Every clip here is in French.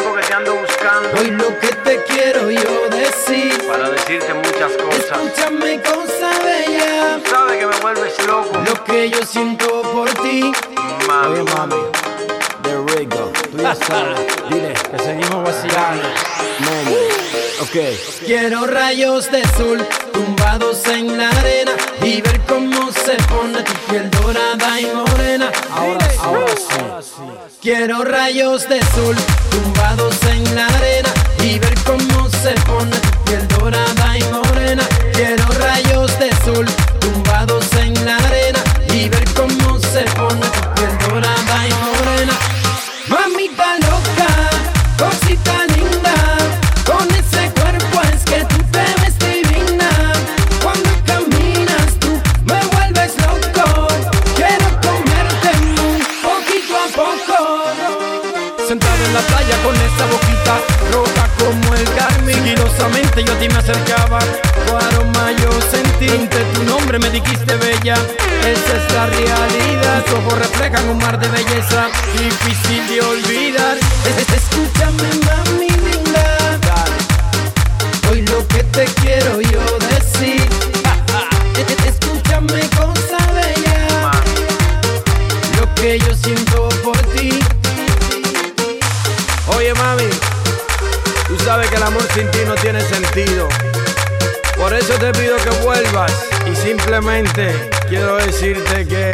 tiempo que te ando buscando. Hoy lo que te quiero yo decir. Para decirte muchas cosas. Escúchame, cosa bella. Sabes que me vuelves loco. Lo que yo siento por ti. Mami. Oye, mami, de Rico, tú ya sabes. Dile que seguimos vacilando. Mami, Quiero rayos de sol tumbados en la arena y ver cómo se pone tu piel dorada y morena. Ahora, ahora sí. Quiero rayos de sol tumbados en la arena y ver cómo se pone tu piel dorada y morena. Quiero rayos de sol acercaba. Tu aroma yo sentí Entre tu nombre me dijiste bella. Esa es la realidad Tus ojos reflejan un mar de belleza. Difícil de olvidar. Es- es- Escúchame mami linda Hoy lo que te quiero que el amor sin ti no tiene sentido. Por eso te pido que vuelvas y simplemente quiero decirte que...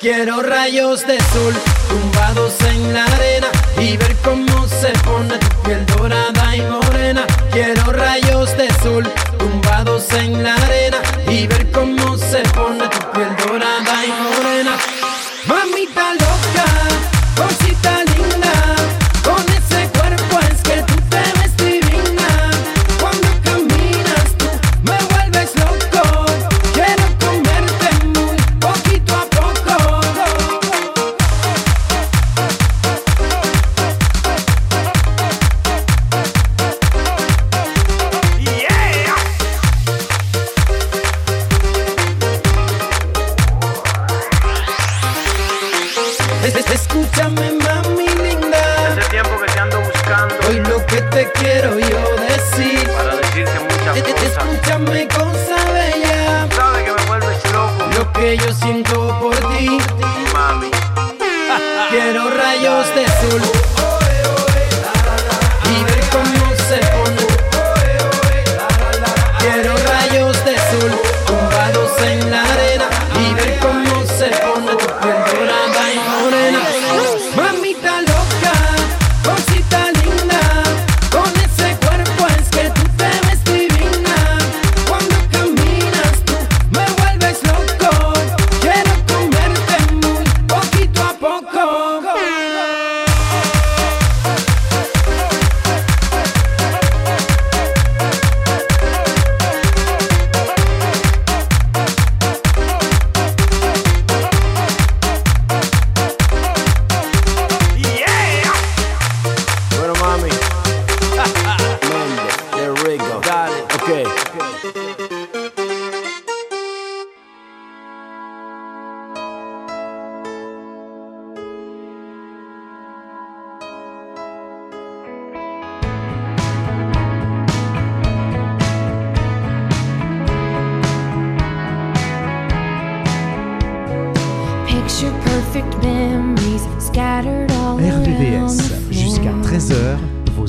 Quiero rayos de sol tumbados en la arena y ver cómo se pone piel dorada y morena. Quiero rayos de sol tumbados en la arena y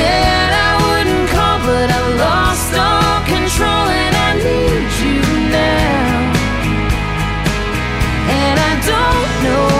Said I wouldn't call, but I lost all control and I need you now. And I don't know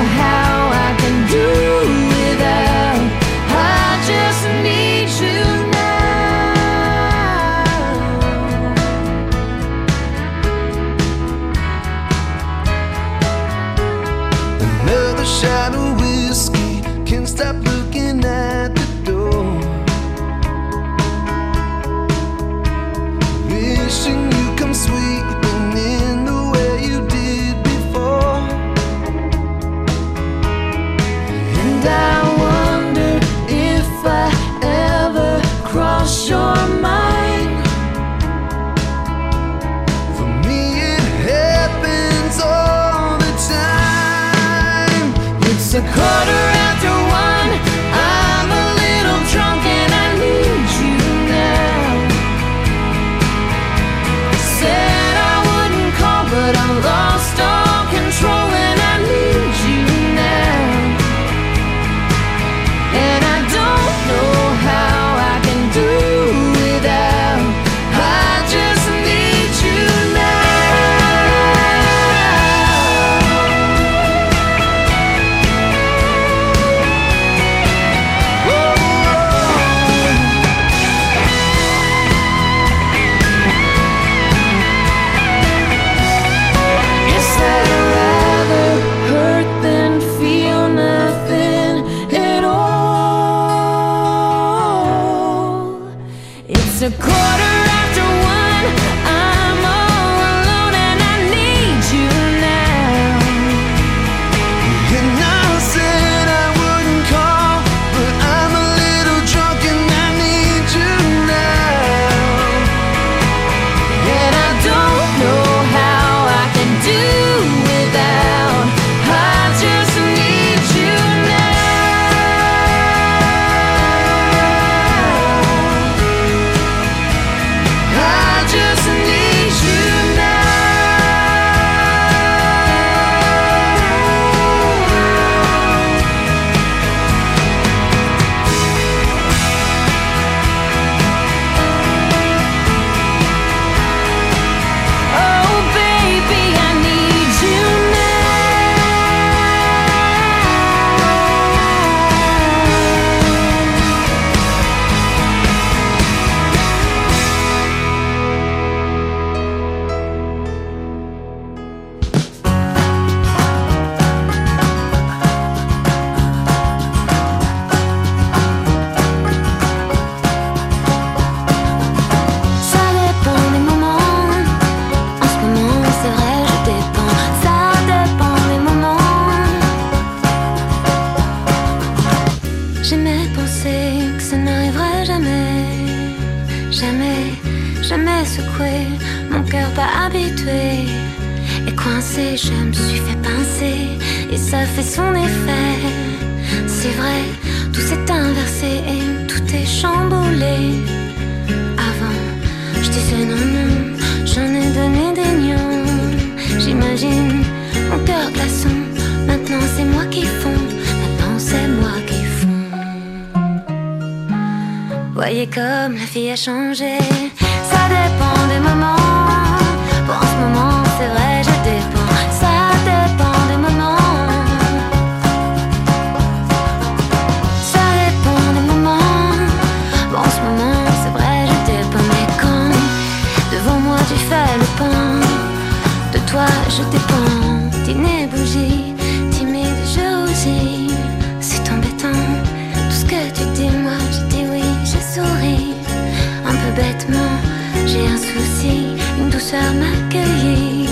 un souci, une douceur m'accueillit.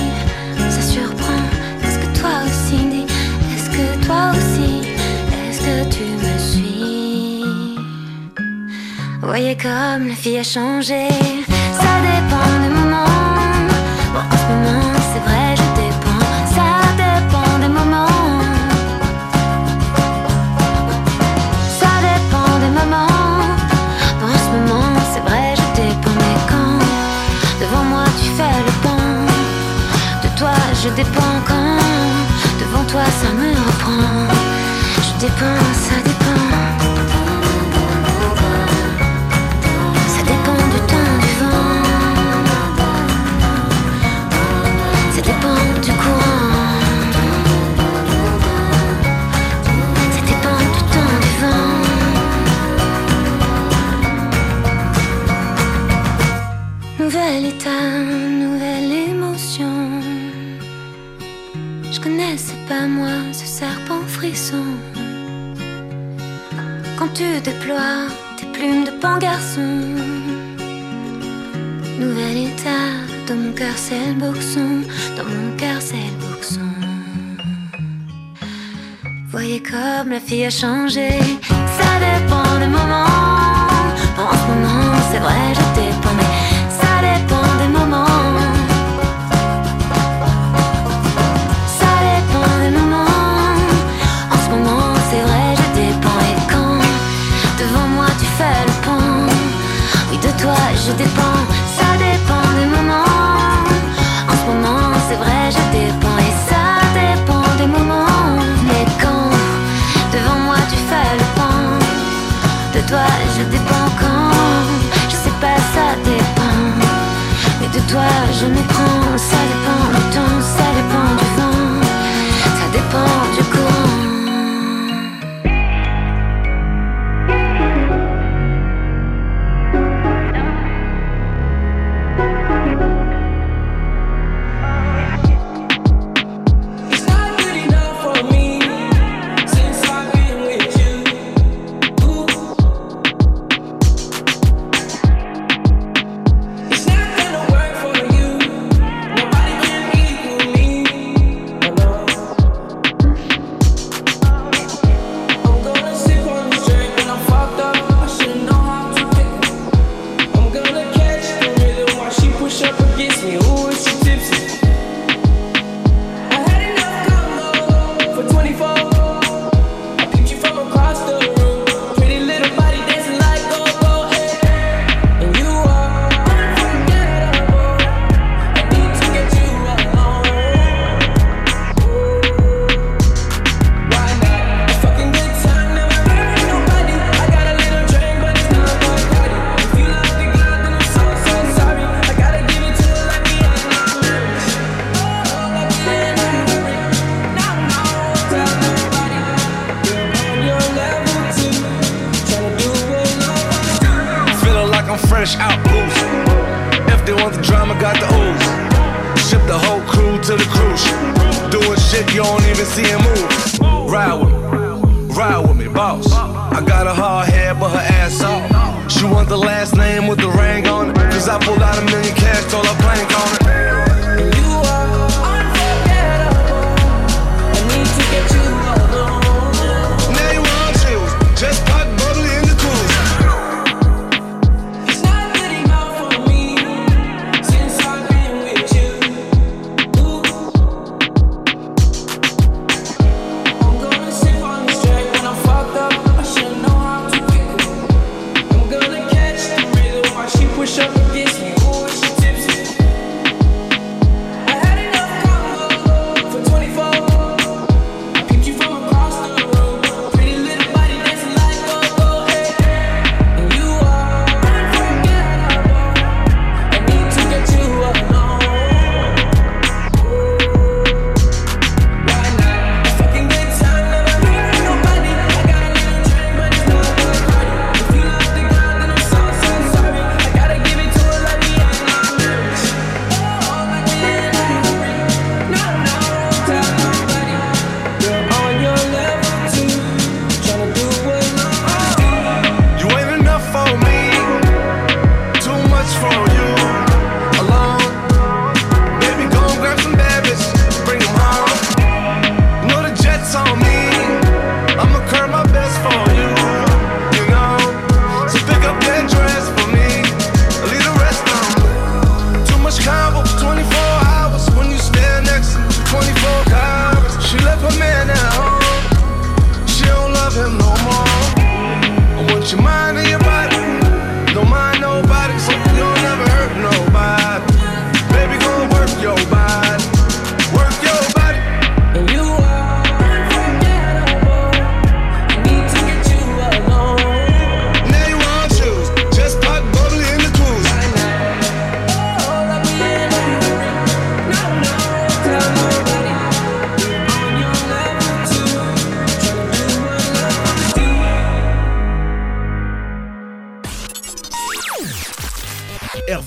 Ça surprend, est-ce que toi aussi, est-ce que toi aussi, est-ce que tu me suis? Voyez comme la fille a changé, ça dépend. je dépends quand devant toi ça me reprend. Je dépends, ça dépend. Ça dépend du temps, du vent. Ça dépend du courant. Ça dépend du temps du vent. Nouvelle étape tu déploies tes plumes de pan garçon. Nouvel état, dans mon cœur c'est le boxon, dans mon cœur c'est le boxon. Voyez comme la fille a changé, ça dépend des moments. En ce moment, c'est vrai, boss. I got a hard head, but her ass off. She want the last name with the ring on it. Cause I pulled out a million cash, told her plank on it.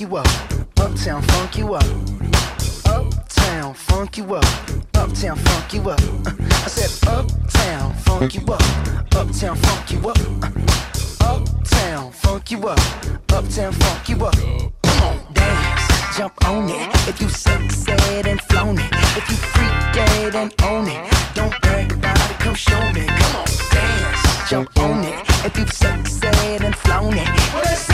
You up. Uptown, funk you up. Uptown, funk you up. Uptown, funk you up. Uh, I said, Uptown, funk you up. Uptown, funk you up. Uh, Uptown, funk you up. Uptown, funk you up. Come on, dance, jump on it. If you sexed and flown it, if you freak dead and own it, don't brag about it. Come show me. Come on, dance, jump on it. If you sexed and flown it,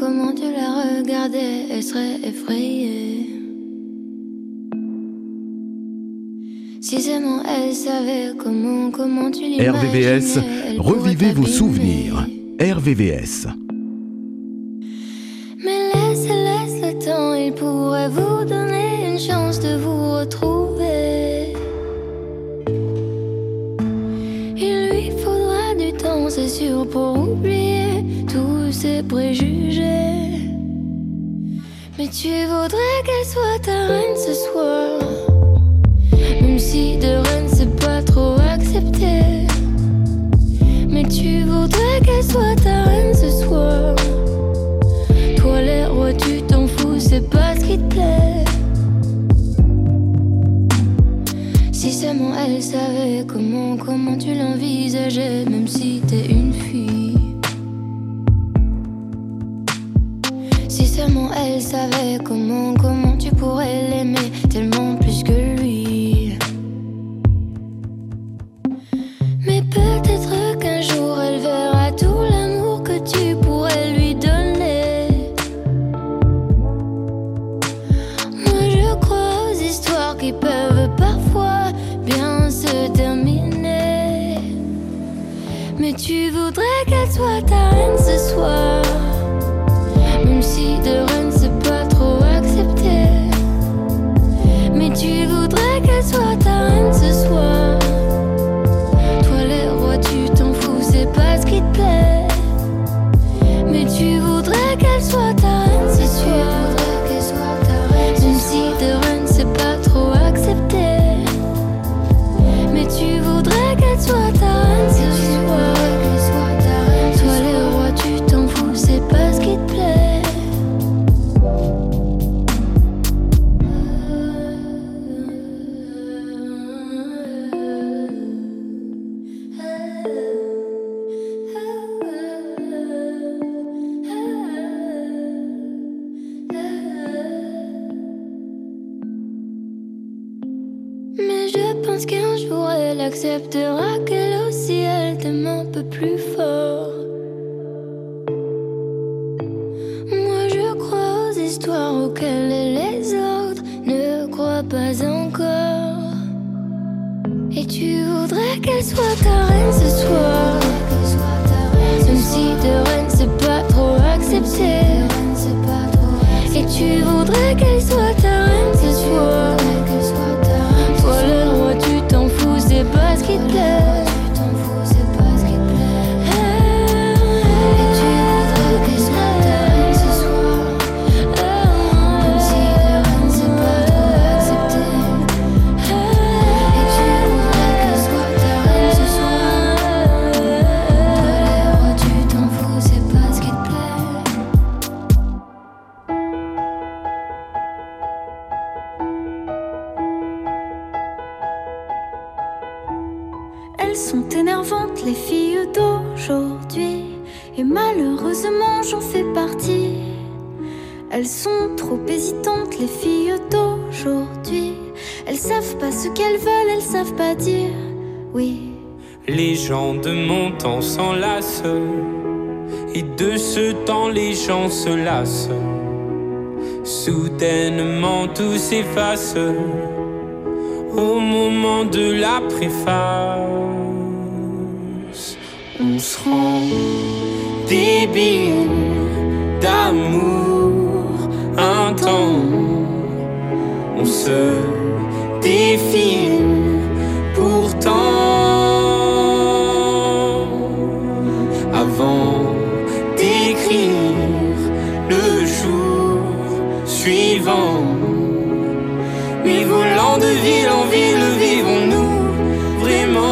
comment, tu la regardais, elle serait effrayée. Si seulement elle savait comment, comment tu l'imaginais, RVVS, revivez vos souvenirs. RVVS. Mais laisse, laisse le temps, il pourrait vous donner une chance de vous retrouver. Il lui faudra du temps, c'est sûr, pour oublier tu voudrais qu'elle soit ta reine ce soir. Même si de reine c'est pas trop accepté. Mais tu voudrais qu'elle soit ta reine ce soir. Toi les rois tu t'en fous, c'est pas ce qui te plaît Si seulement elle savait comment, comment tu l'envisageais Même si t'es une savait comment, comment tu pourrais l'aimer Soudainement, tout s'efface. Au moment de la préface, on se rend débile d'amour un. On se défile ville en ville, vivons-nous vraiment?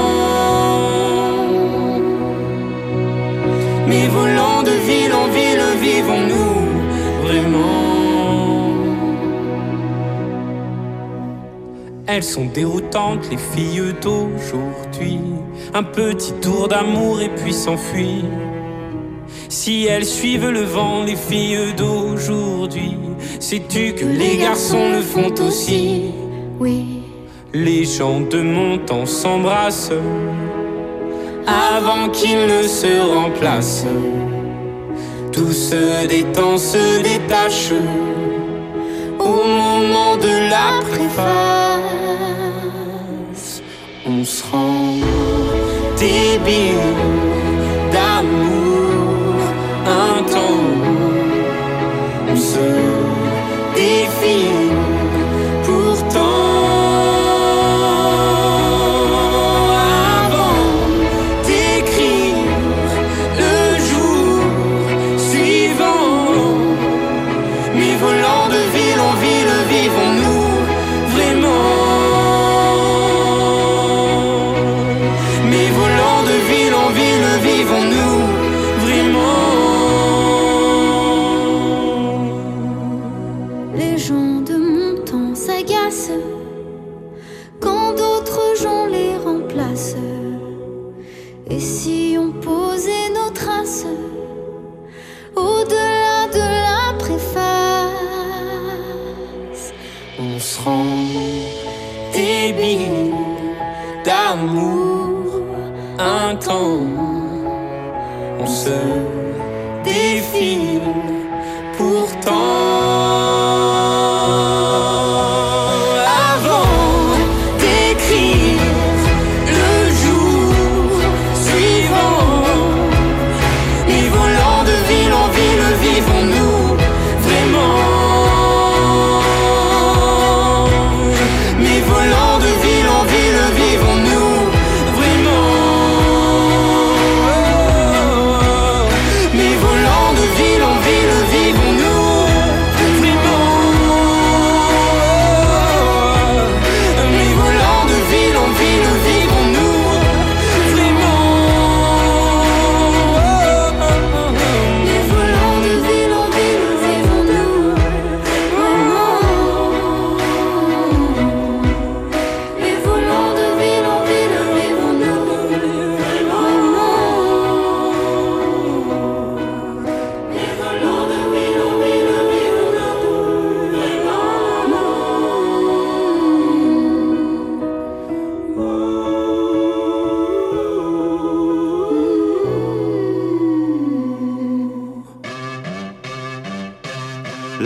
Mais volant de ville en ville, vivons-nous vraiment? Elles sont déroutantes, les filles d'aujourd'hui. Un petit tour d'amour et puis s'enfuir. Si elles suivent le vent, les filles d'aujourd'hui, sais-tu que les garçons le font aussi? Oui, Les gens de mon temps s'embrassent avant qu'ils ne se remplacent. Tout se détend, se détache au moment de la préface. On se rend débile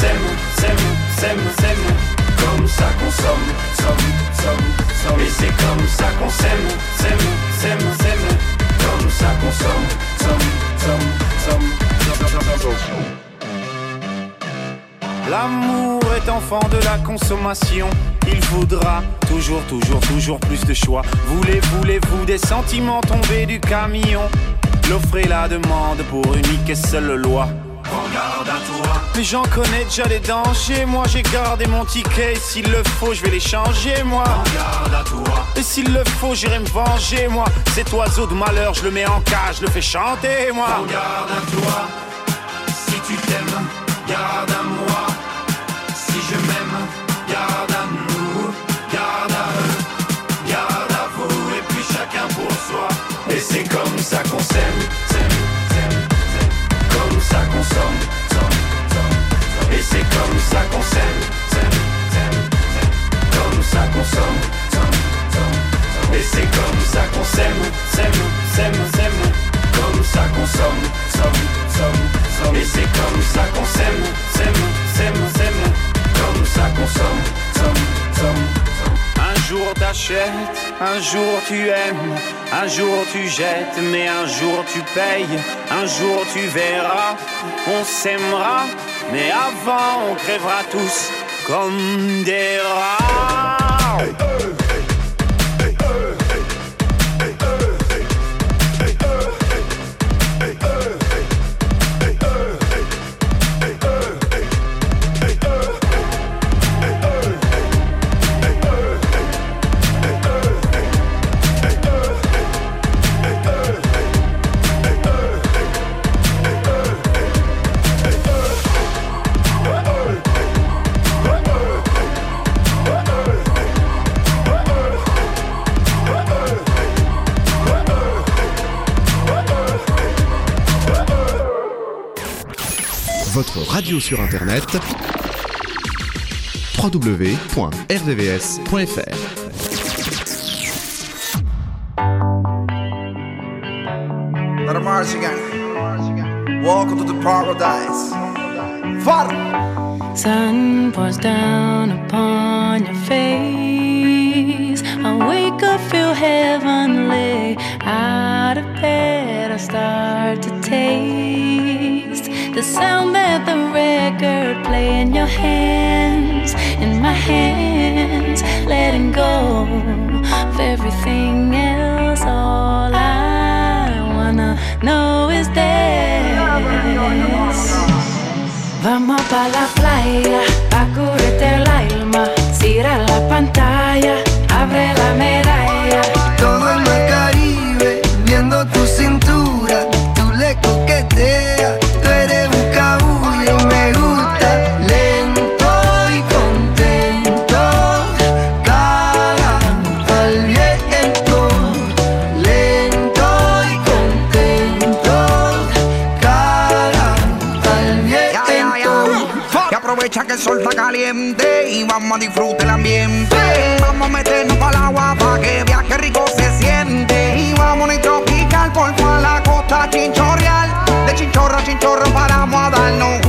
s'aime, s'aime, s'aime, s'aime. Comme ça qu'on somme, somme, somme. Et c'est comme ça qu'on s'aime, s'aime, s'aime, s'aime. Comme ça qu'on somme, somme, somme, somme. L'amour est enfant de la consommation. Il voudra toujours, toujours, toujours plus de choix. Voulez, voulez-vous des sentiments tombés du camion? L'offre et la demande pour unique et seule loi. Regarde à toi. Mais j'en connais déjà les dangers. Moi j'ai gardé mon ticket. Et S'il le faut, je vais les changer, moi. Regarde à toi. Et s'il le faut, j'irai me venger, moi. Cet oiseau de malheur, je le mets en cage, je le fais chanter, moi. Regarde à toi. Si tu t'aimes, garde à moi. Si je m'aime, garde à nous, garde à eux, garde à vous, et puis chacun pour soi. Et c'est comme ça qu'on s'aime, Et c'est comme ça qu'on s'aime. Comme ça qu'on somme. Et c'est comme ça qu'on s'aime, s'aime, s'aime, s'aime. Comme ça qu'on somme, somme, somme, somme. Et c'est comme ça qu'on s'aime, s'aime, s'aime, s'aime. Comme ça qu'on somme, somme, somme. Un jour t'achètes, un jour tu aimes, un jour tu jettes, mais un jour tu payes, un jour tu verras, on s'aimera, mais avant on crèvera tous comme des rats. Radio sur internet www.rdvs.fr. Welcome to the paradise. Far. Sun pours down upon your face. I wake up, feel heavenly. Out of bed, I start to taste the sound that the record play in your hands, in my hands, letting go of everything else. All I wanna know is this. Vamos pa la playa, pa curarte el alma. Cierra la pantalla, caliente y vamos a disfrutar el ambiente. Vamos a meternos para el agua para que viaje rico se siente. Y vamos a tropical por toda la costa chinchorreal. De chinchorro a chinchorro paramos a darnos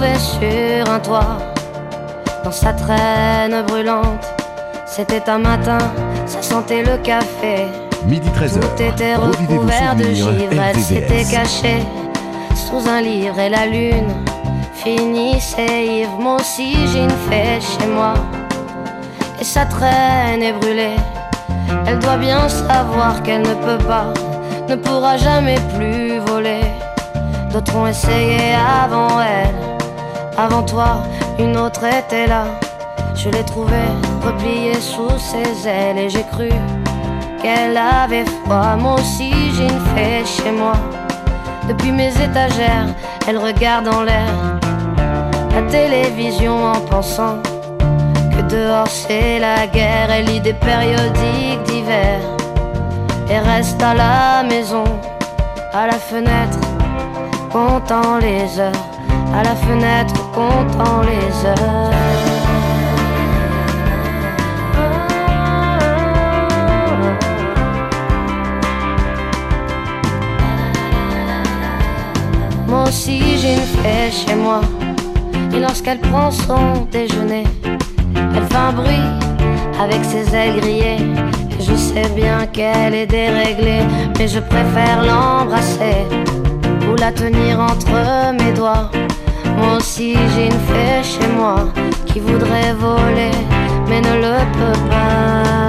l'ai sur un toit, dans sa traîne brûlante. C'était un matin, ça sentait le café. Midi 13h. Tout était recouvert de souvenirs givrette, c'était RVVS. caché sous un livre et la lune finissait ivre. Moi aussi j'ai une fée chez moi, et sa traîne est brûlée. Elle doit bien savoir qu'elle ne peut pas, ne pourra jamais plus voler. D'autres ont essayé avant elle, avant toi, une autre était là. Je l'ai trouvée repliée sous ses ailes et j'ai cru qu'elle avait froid. Moi aussi j'ai une fée chez moi. Depuis mes étagères, elle regarde en l'air la télévision en pensant que dehors c'est la guerre. Elle lit des périodiques d'hiver et reste à la maison, à la fenêtre, comptant les heures, à la fenêtre, comptant les heures. Moi aussi j'ai une fée chez moi. Et lorsqu'elle prend son déjeuner Elle fait un bruit avec ses ailes grillées. Et je sais bien qu'elle est déréglée Mais je préfère l'embrasser tenir entre mes doigts. Moi aussi j'ai une fée chez moi Qui voudrait voler mais ne le peut pas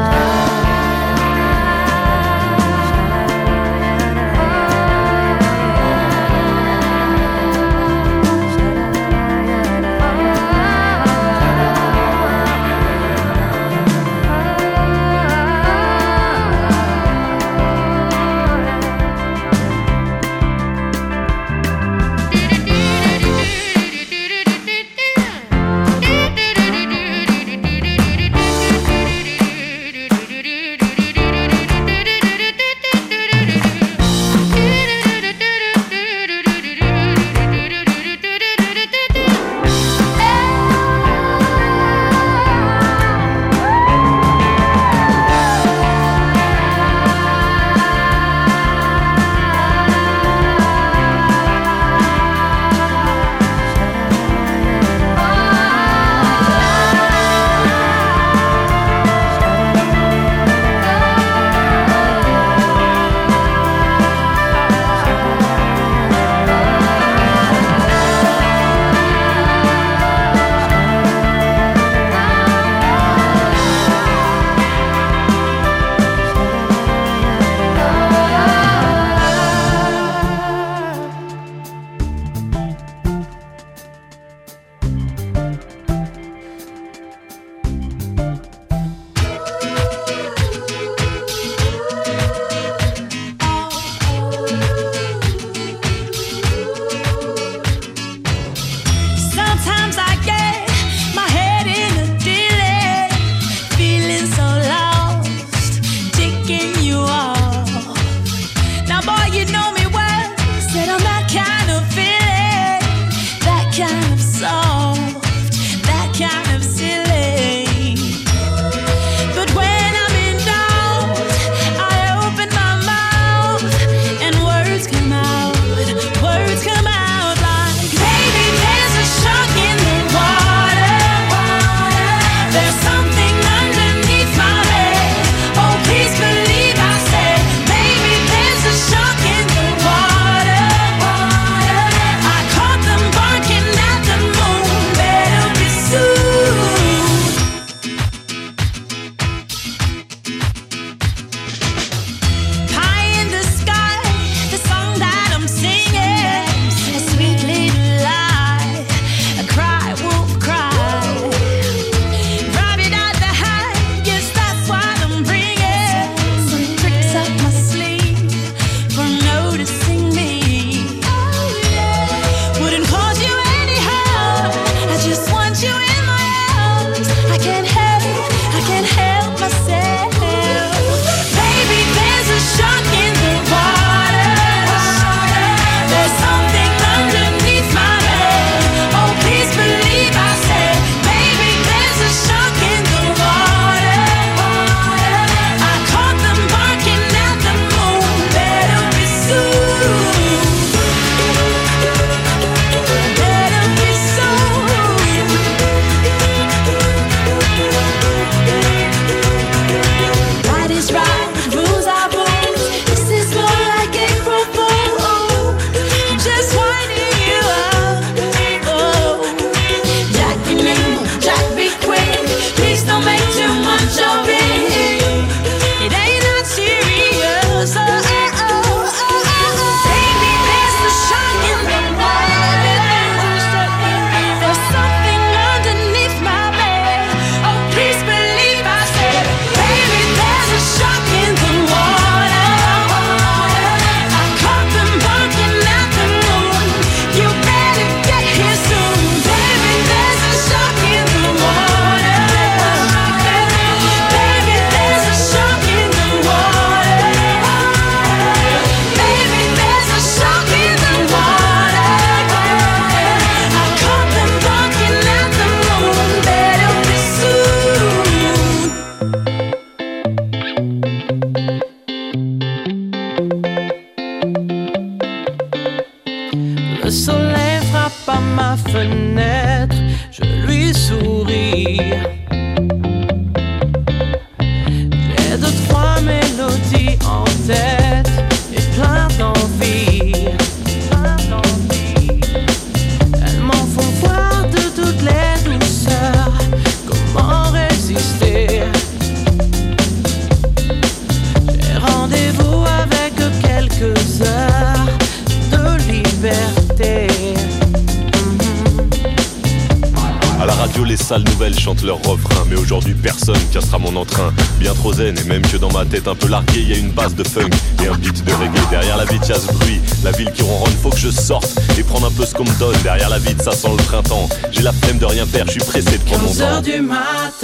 de funk et un beat de reggae. Derrière la vitre, y a ce bruit. La ville qui ronronne, faut que je sorte et prendre un peu ce qu'on me donne. Derrière la vitre, ça sent le printemps. J'ai la flemme de rien faire, je suis pressé de prendre mon 15 temps. heures du matin,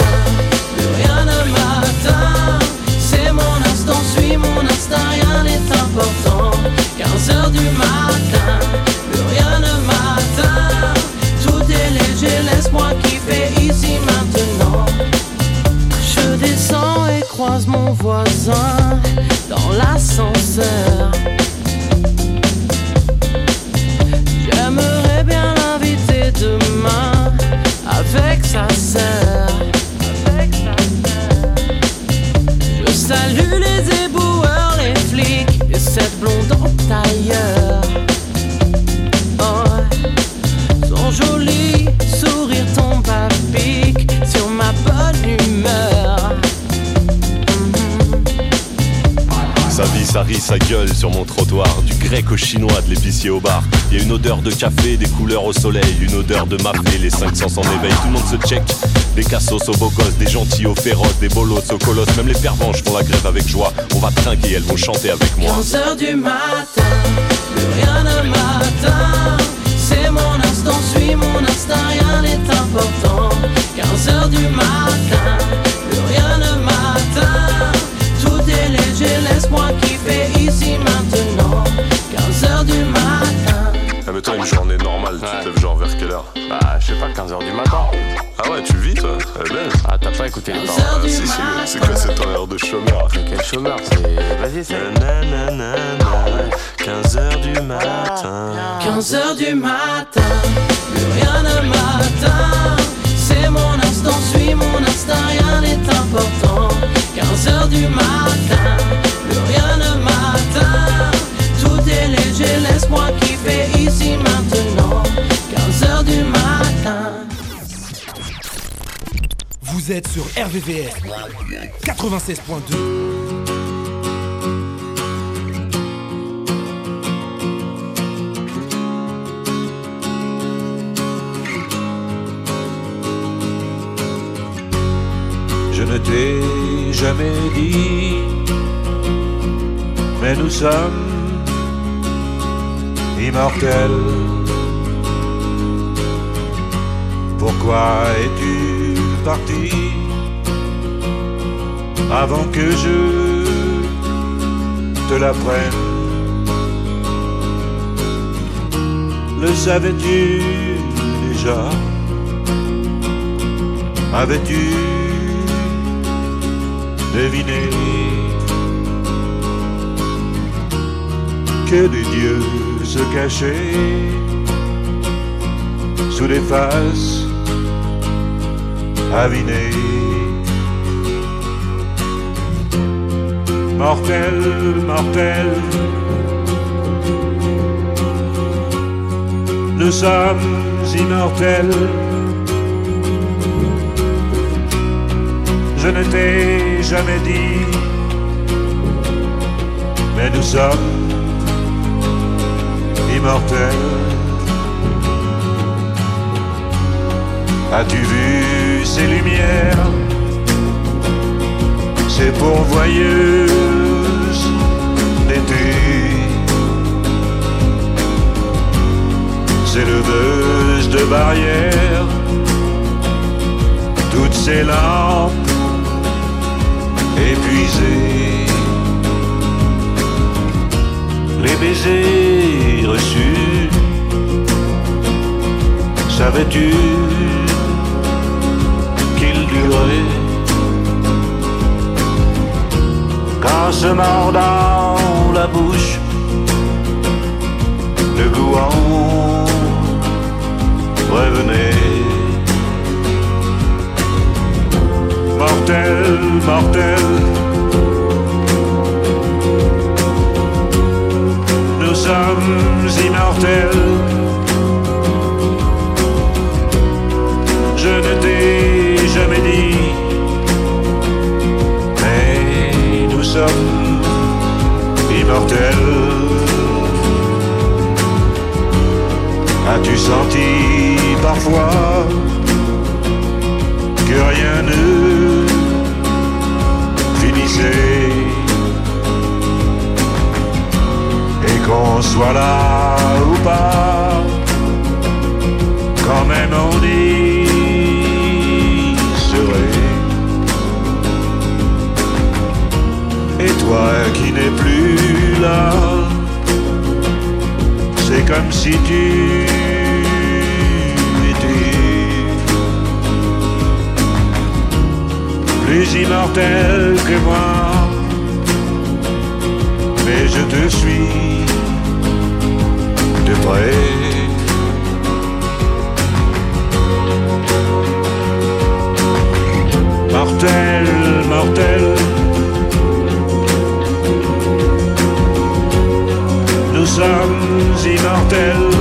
croise mon voisin dans l'ascenseur. J'aimerais bien l'inviter demain avec sa sœur. Je salue les éboueurs, les flics et cette blonde en tailleur. Ça rit, ça gueule sur mon trottoir. Du grec au chinois, de l'épicier au bar. Y a une odeur de café, des couleurs au soleil, une odeur de mafé. Les 500 en éveil, tout le monde se check. Des cassos aux beaux gosses, des gentils aux féroces, des bolos aux colosses. Même les pervenches font la grève avec joie. On va trinquer, elles vont chanter avec moi. 15 heures du matin, plus rien ne m'atteint. C'est mon instant, suis mon instinct, rien n'est important. 15 heures du matin, plus rien ne m'atteint. Est léger, laisse-moi kiffer ici maintenant. 15 heures du matin. Ah mais toi une journée normale, tu te lèves genre vers quelle heure? Bah je sais pas, 15h du matin. Ah ouais tu vis toi, elle est belle Ah t'as pas écouté les paroles Ah, si, si, C'est quoi cette heure de chômeur? Quel chômeur c'est... Vas-y c'est... 15h du matin 15 heures du matin, plus rien ne m'atteint. C'est mon suis mon instinct, rien n'est important. 15 heures du matin, plus rien ne m'atteint. Tout est léger, laisse-moi kiffer ici maintenant. 15 heures du matin. Vous êtes sur RVVS 96.2. jamais dit, mais nous sommes immortels. Pourquoi es-tu parti avant que je te l'apprenne? Le savais-tu déjà? Avais-tu deviné que des dieux se cachaient sous des faces avinées. Mortel, mortel, nous sommes immortels. Je ne t'ai jamais dit, mais nous sommes immortels. As-tu vu ces lumières, ces pourvoyeuses d'été, ces leveuses de barrières, toutes ces lampes épuisées, les baisers reçus, savais-tu qu'il durait Qu'en se mordant la bouche, le goût en revenez. Mortel, mortel. Nous sommes immortels. Je ne t'ai jamais dit, mais nous sommes immortels. As-tu senti parfois que rien ne et qu'on soit là ou pas, quand même on y serait. Et toi qui n'es plus là, c'est comme si tu plus immortel que moi. Mais je te suis de près. Mortel, mortel. Nous sommes immortels.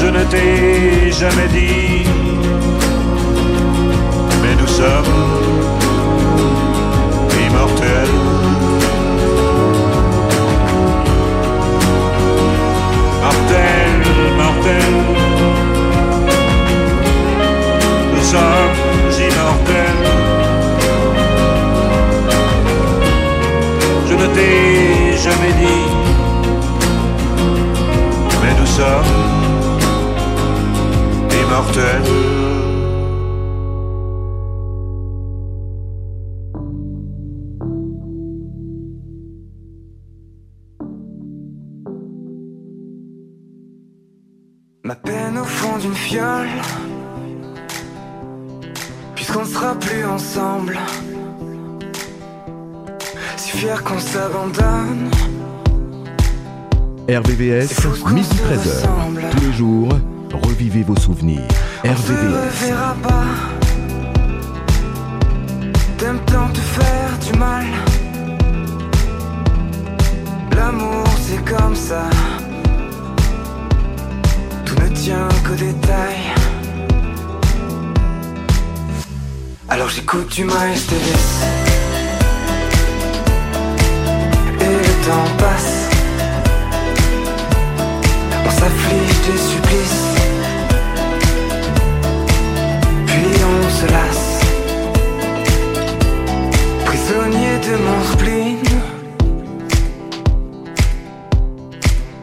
Je ne t'ai jamais dit, sommes immortels. Mortel, mortel. Nous sommes immortels. Je ne t'ai jamais dit, mais nous sommes immortels. Fiole, puisqu'on sera plus ensemble. Si fier qu'on s'abandonne. RVVS, midi 13h. Tous les jours, revivez vos souvenirs. On RVVS. reverra pas. T'aimes tant te faire du mal. L'amour c'est comme ça. Tient qu'aux détails. Alors j'écoute du Miles Davis. Et le temps passe. On s'afflige des supplices. Puis on se lasse. Prisonnier de mon spleen.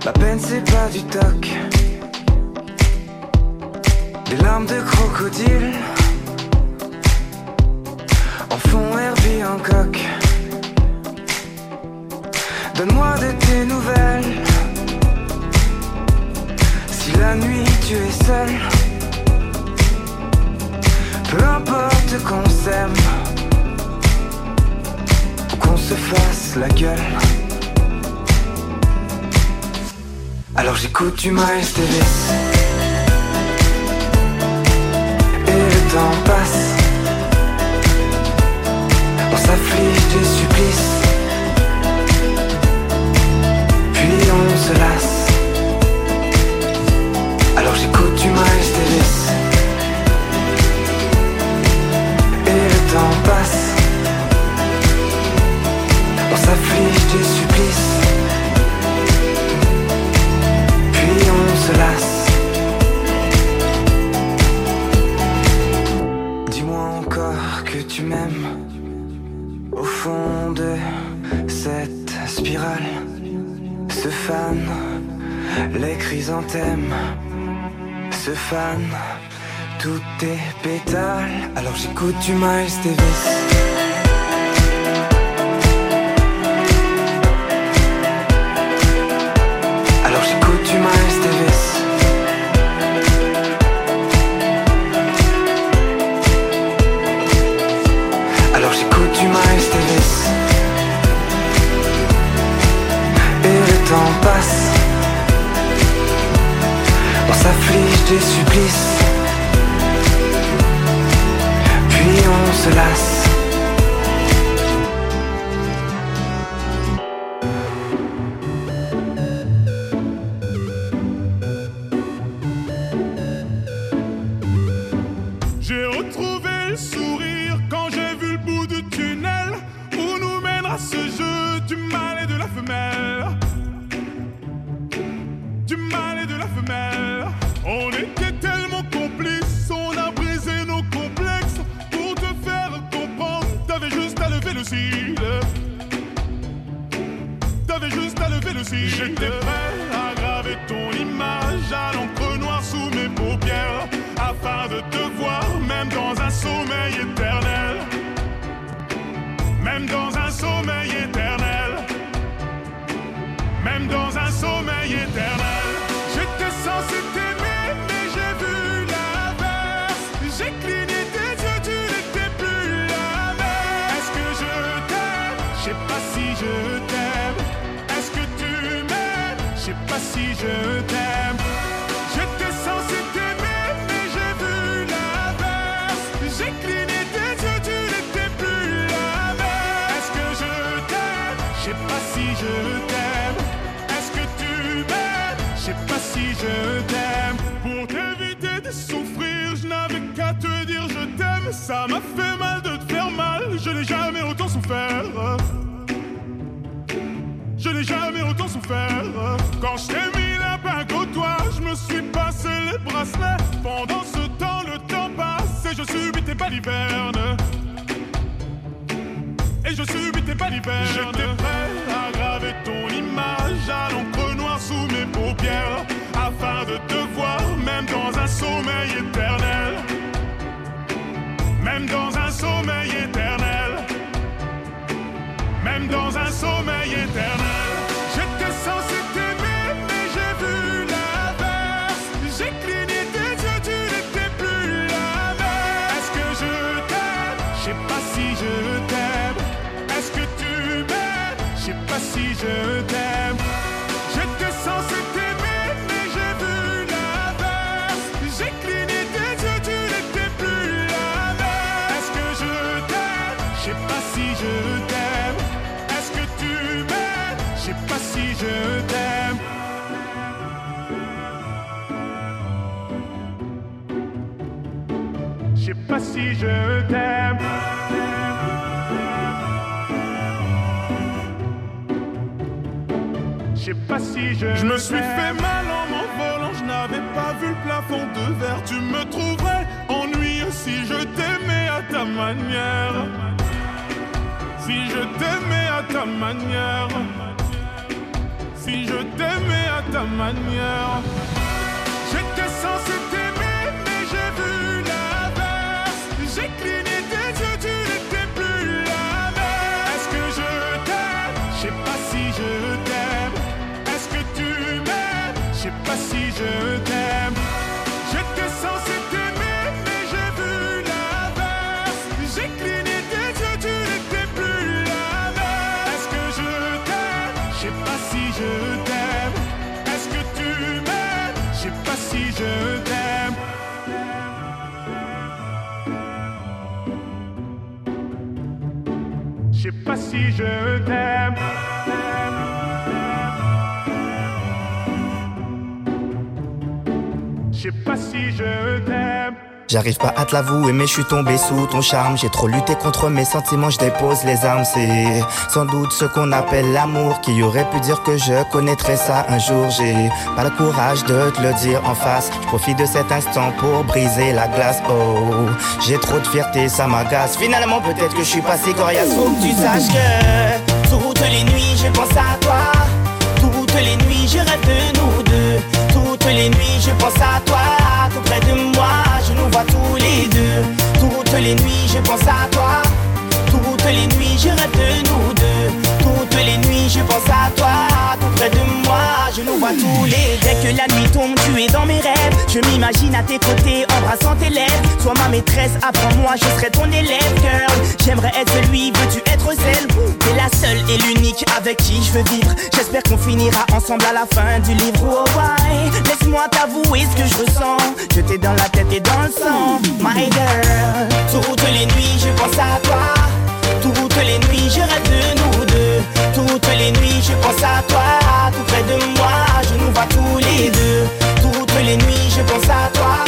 Ma peine c'est pas du toc. Des larmes de crocodile en font Herbie en coq. Donne-moi de tes nouvelles. Si la nuit tu es seul, peu importe qu'on s'aime ou qu'on se fasse la gueule. Alors j'écoute du Miles Davis. Temps passe. On s'afflige des supplices. Puis on se lasse. Les chrysanthèmes, se fan, tous tes pétales. Alors j'écoute du Miles Davis. Sais pas si je. Je me suis fait mal en m'envolant, je n'avais pas vu le plafond de verre. Tu me trouverais ennuyeux si je t'aimais à ta manière. Si je t'aimais à ta manière. Si je t'aimais à ta manière. J'étais censé pas si je t'aime. J'étais censé t'aimer, mais j'ai vu l'inverse. J'ai cligné tes yeux, tu n'étais plus la même. Est-ce que je t'aime? Je sais pas si je t'aime. Est-ce que tu m'aimes? Je sais pas si je t'aime. Je sais pas si je t'aime. Sais pas si je t'aime. J'arrive pas à te l'avouer mais je suis tombé sous ton charme. J'ai trop lutté contre mes sentiments, je dépose les armes. C'est sans doute ce qu'on appelle l'amour Qui aurait pu dire que je connaîtrais ça un jour. J'ai pas le courage de te le dire en face. Je profite de cet instant pour briser la glace. Oh, j'ai trop de fierté, ça m'agace. Finalement peut-être que je suis pas si coriace Faut que tu saches que toutes les nuits je pense à toi Toutes les nuits je pense à toi Tout près de moi je nous vois tous les deux. Toutes les nuits je pense à toi. Toutes les nuits je rêve de nous deux je pense à toi Tout près de moi. Je nous vois tous les Dès que la nuit tombe tu es dans mes rêves. Je m'imagine à tes côtés embrassant tes lèvres. Sois ma maîtresse apprends-moi je serai ton élève girl. J'aimerais être celui veux-tu être celle T'es la seule et l'unique avec qui je veux vivre. J'espère qu'on finira ensemble à la fin du livre. Oh ouais Laisse-moi t'avouer ce que je ressens. Je t'ai dans la tête et dans le sang, my girl. Toutes les nuits, je pense à toi. Toutes les nuits, je rêve de nous deux. Toutes les nuits, je pense à toi. Tout près de moi, je nous vois tous les deux. Toutes les nuits, je pense à toi.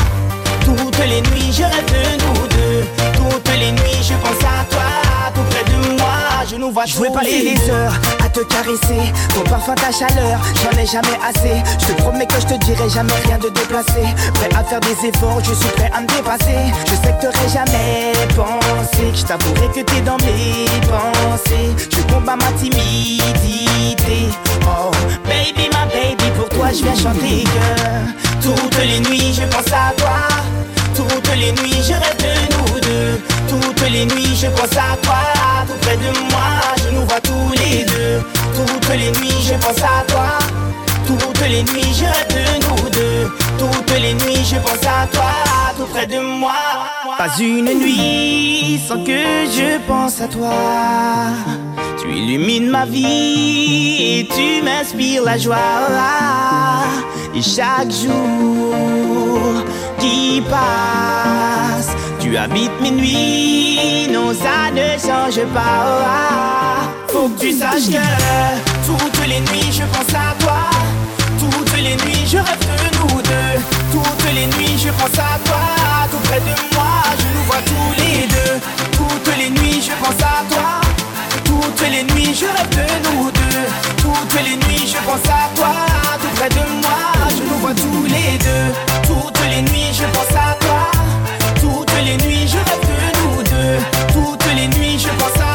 Toutes les nuits, je rêve de nous deux. Toutes les nuits, je pense à toi. Tout près de moi, je nous vois Je tous vais passer les des deux. heures à te caresser. Ton parfum, ta chaleur, j'en ai jamais assez. Je te promets que je te dirai jamais rien de déplacé. Prêt à faire des efforts, je suis prêt à me dépasser. Je sais que t'aurais jamais pensé Que je t'avouerai que t'es dans mes pensées. Je combats ma timidité. Oh, baby, ma baby, pour toi je viens chanter que Toutes les nuits, je pense à toi. Toutes les nuits, je rêve de nous deux. Toutes les nuits, je pense à toi. Tout près de moi, je nous vois tous les deux. Toutes les nuits, je pense à toi. Toutes les nuits, je rêve de nous deux. Toutes les nuits, je pense à toi. Tout près de moi. Pas une nuit sans que je pense à toi. Tu illumines ma vie et tu m'inspires la joie. Et chaque jour qui passe, tu habites minuit, non ça ne change pas. Faut que tu saches que toutes les nuits je pense à toi. Toutes les nuits je rêve de nous deux. Toutes les nuits je pense à toi. Tout près de moi je nous vois tous les deux. Toutes les nuits je pense à toi. Toutes les nuits je rêve de nous deux. Toutes les nuits je pense à toi. Tout près de moi je nous vois tous les deux. Toutes les nuits je pense à toi. Toutes les nuits je rêve de nous deux. Toutes les nuits je pense à